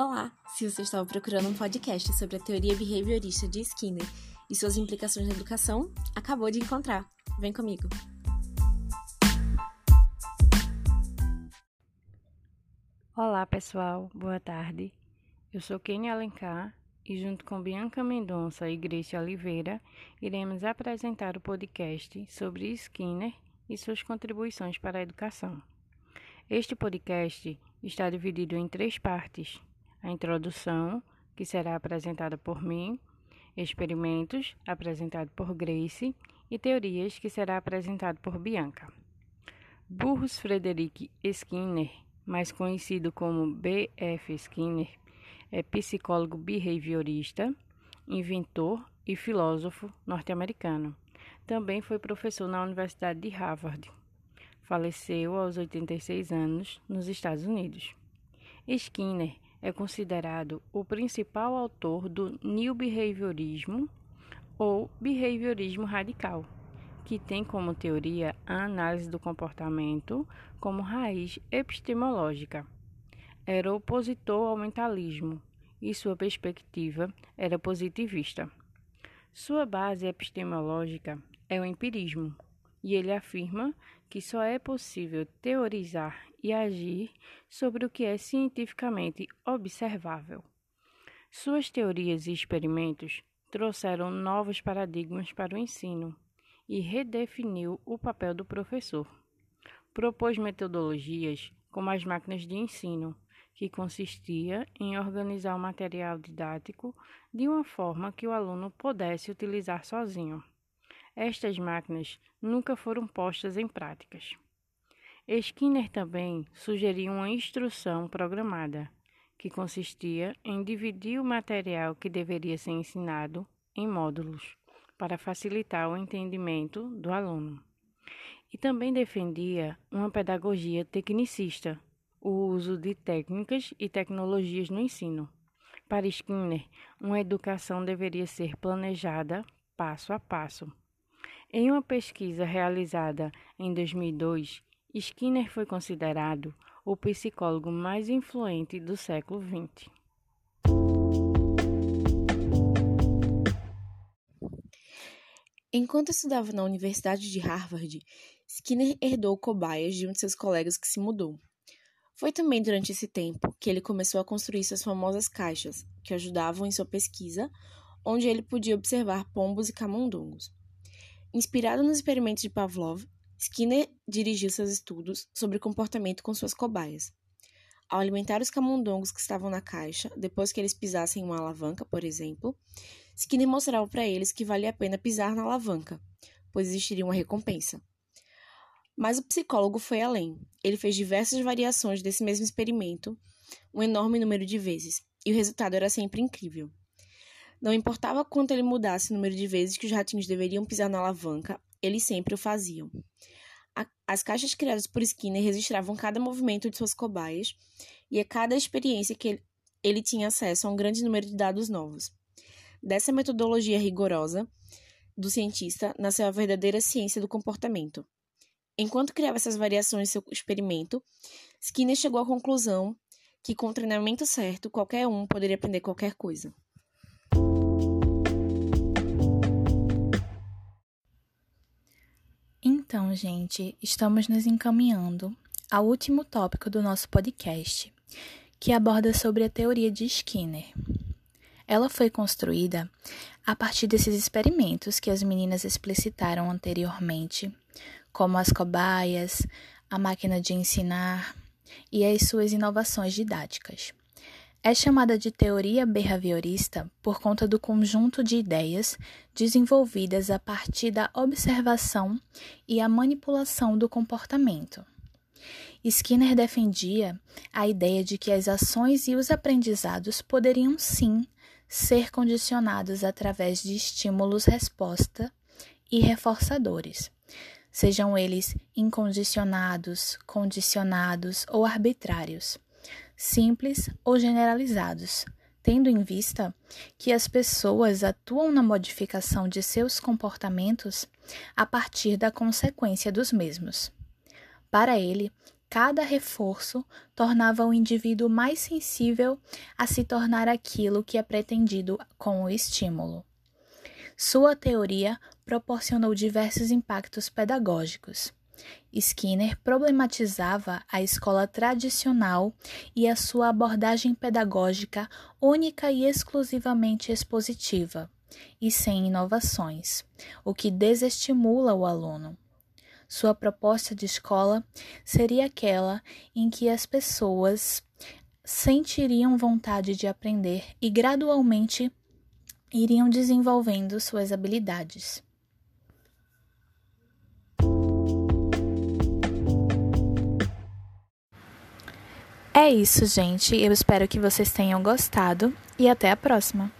Olá! Se você estava procurando um podcast sobre a teoria behaviorista de Skinner e suas implicações na educação, acabou de encontrar. Vem comigo! Olá, pessoal. Boa tarde. Eu sou Kenny Alencar e, junto com Bianca Mendonça e Grace Oliveira, iremos apresentar o podcast sobre Skinner e suas contribuições para a educação. Este podcast está dividido em três partes a introdução, que será apresentada por mim, experimentos, apresentado por Grace, e teorias, que será apresentado por Bianca. Burrus Frederick Skinner, mais conhecido como B.F. Skinner, é psicólogo behaviorista, inventor e filósofo norte-americano. Também foi professor na Universidade de Harvard. Faleceu aos 86 anos nos Estados Unidos. Skinner é considerado o principal autor do New Behaviorismo ou behaviorismo radical, que tem como teoria a análise do comportamento como raiz epistemológica. Era opositor ao mentalismo e sua perspectiva era positivista. Sua base epistemológica é o empirismo, e ele afirma que só é possível teorizar e agir sobre o que é cientificamente observável. Suas teorias e experimentos trouxeram novos paradigmas para o ensino e redefiniu o papel do professor. Propôs metodologias como as máquinas de ensino, que consistia em organizar o material didático de uma forma que o aluno pudesse utilizar sozinho. Estas máquinas nunca foram postas em práticas. Skinner também sugeriu uma instrução programada, que consistia em dividir o material que deveria ser ensinado em módulos, para facilitar o entendimento do aluno. E também defendia uma pedagogia tecnicista, o uso de técnicas e tecnologias no ensino. Para Skinner, uma educação deveria ser planejada passo a passo. Em uma pesquisa realizada em 2002, Skinner foi considerado o psicólogo mais influente do século XX. Enquanto estudava na Universidade de Harvard, Skinner herdou cobaias de um de seus colegas que se mudou. Foi também durante esse tempo que ele começou a construir suas famosas caixas, que ajudavam em sua pesquisa, onde ele podia observar pombos e camundongos. Inspirado nos experimentos de Pavlov, Skinner dirigiu seus estudos sobre comportamento com suas cobaias. Ao alimentar os camundongos que estavam na caixa, depois que eles pisassem uma alavanca, por exemplo, Skinner mostrava para eles que valia a pena pisar na alavanca, pois existiria uma recompensa. Mas o psicólogo foi além. Ele fez diversas variações desse mesmo experimento, um enorme número de vezes, e o resultado era sempre incrível. Não importava quanto ele mudasse o número de vezes que os ratinhos deveriam pisar na alavanca, eles sempre o faziam. As caixas criadas por Skinner registravam cada movimento de suas cobaias e a cada experiência que ele, ele tinha acesso a um grande número de dados novos. Dessa metodologia rigorosa do cientista nasceu a verdadeira ciência do comportamento. Enquanto criava essas variações em seu experimento, Skinner chegou à conclusão que, com o treinamento certo, qualquer um poderia aprender qualquer coisa. Então, gente, estamos nos encaminhando ao último tópico do nosso podcast, que aborda sobre a teoria de Skinner. Ela foi construída a partir desses experimentos que as meninas explicitaram anteriormente, como as cobaias, a máquina de ensinar e as suas inovações didáticas. É chamada de teoria behaviorista por conta do conjunto de ideias desenvolvidas a partir da observação e a manipulação do comportamento. Skinner defendia a ideia de que as ações e os aprendizados poderiam sim ser condicionados através de estímulos-resposta e reforçadores, sejam eles incondicionados, condicionados ou arbitrários simples ou generalizados, tendo em vista que as pessoas atuam na modificação de seus comportamentos a partir da consequência dos mesmos. Para ele, cada reforço tornava o indivíduo mais sensível a se tornar aquilo que é pretendido com o estímulo. Sua teoria proporcionou diversos impactos pedagógicos. Skinner problematizava a escola tradicional e a sua abordagem pedagógica única e exclusivamente expositiva, e sem inovações, o que desestimula o aluno. Sua proposta de escola seria aquela em que as pessoas sentiriam vontade de aprender e gradualmente iriam desenvolvendo suas habilidades. É isso, gente. Eu espero que vocês tenham gostado e até a próxima.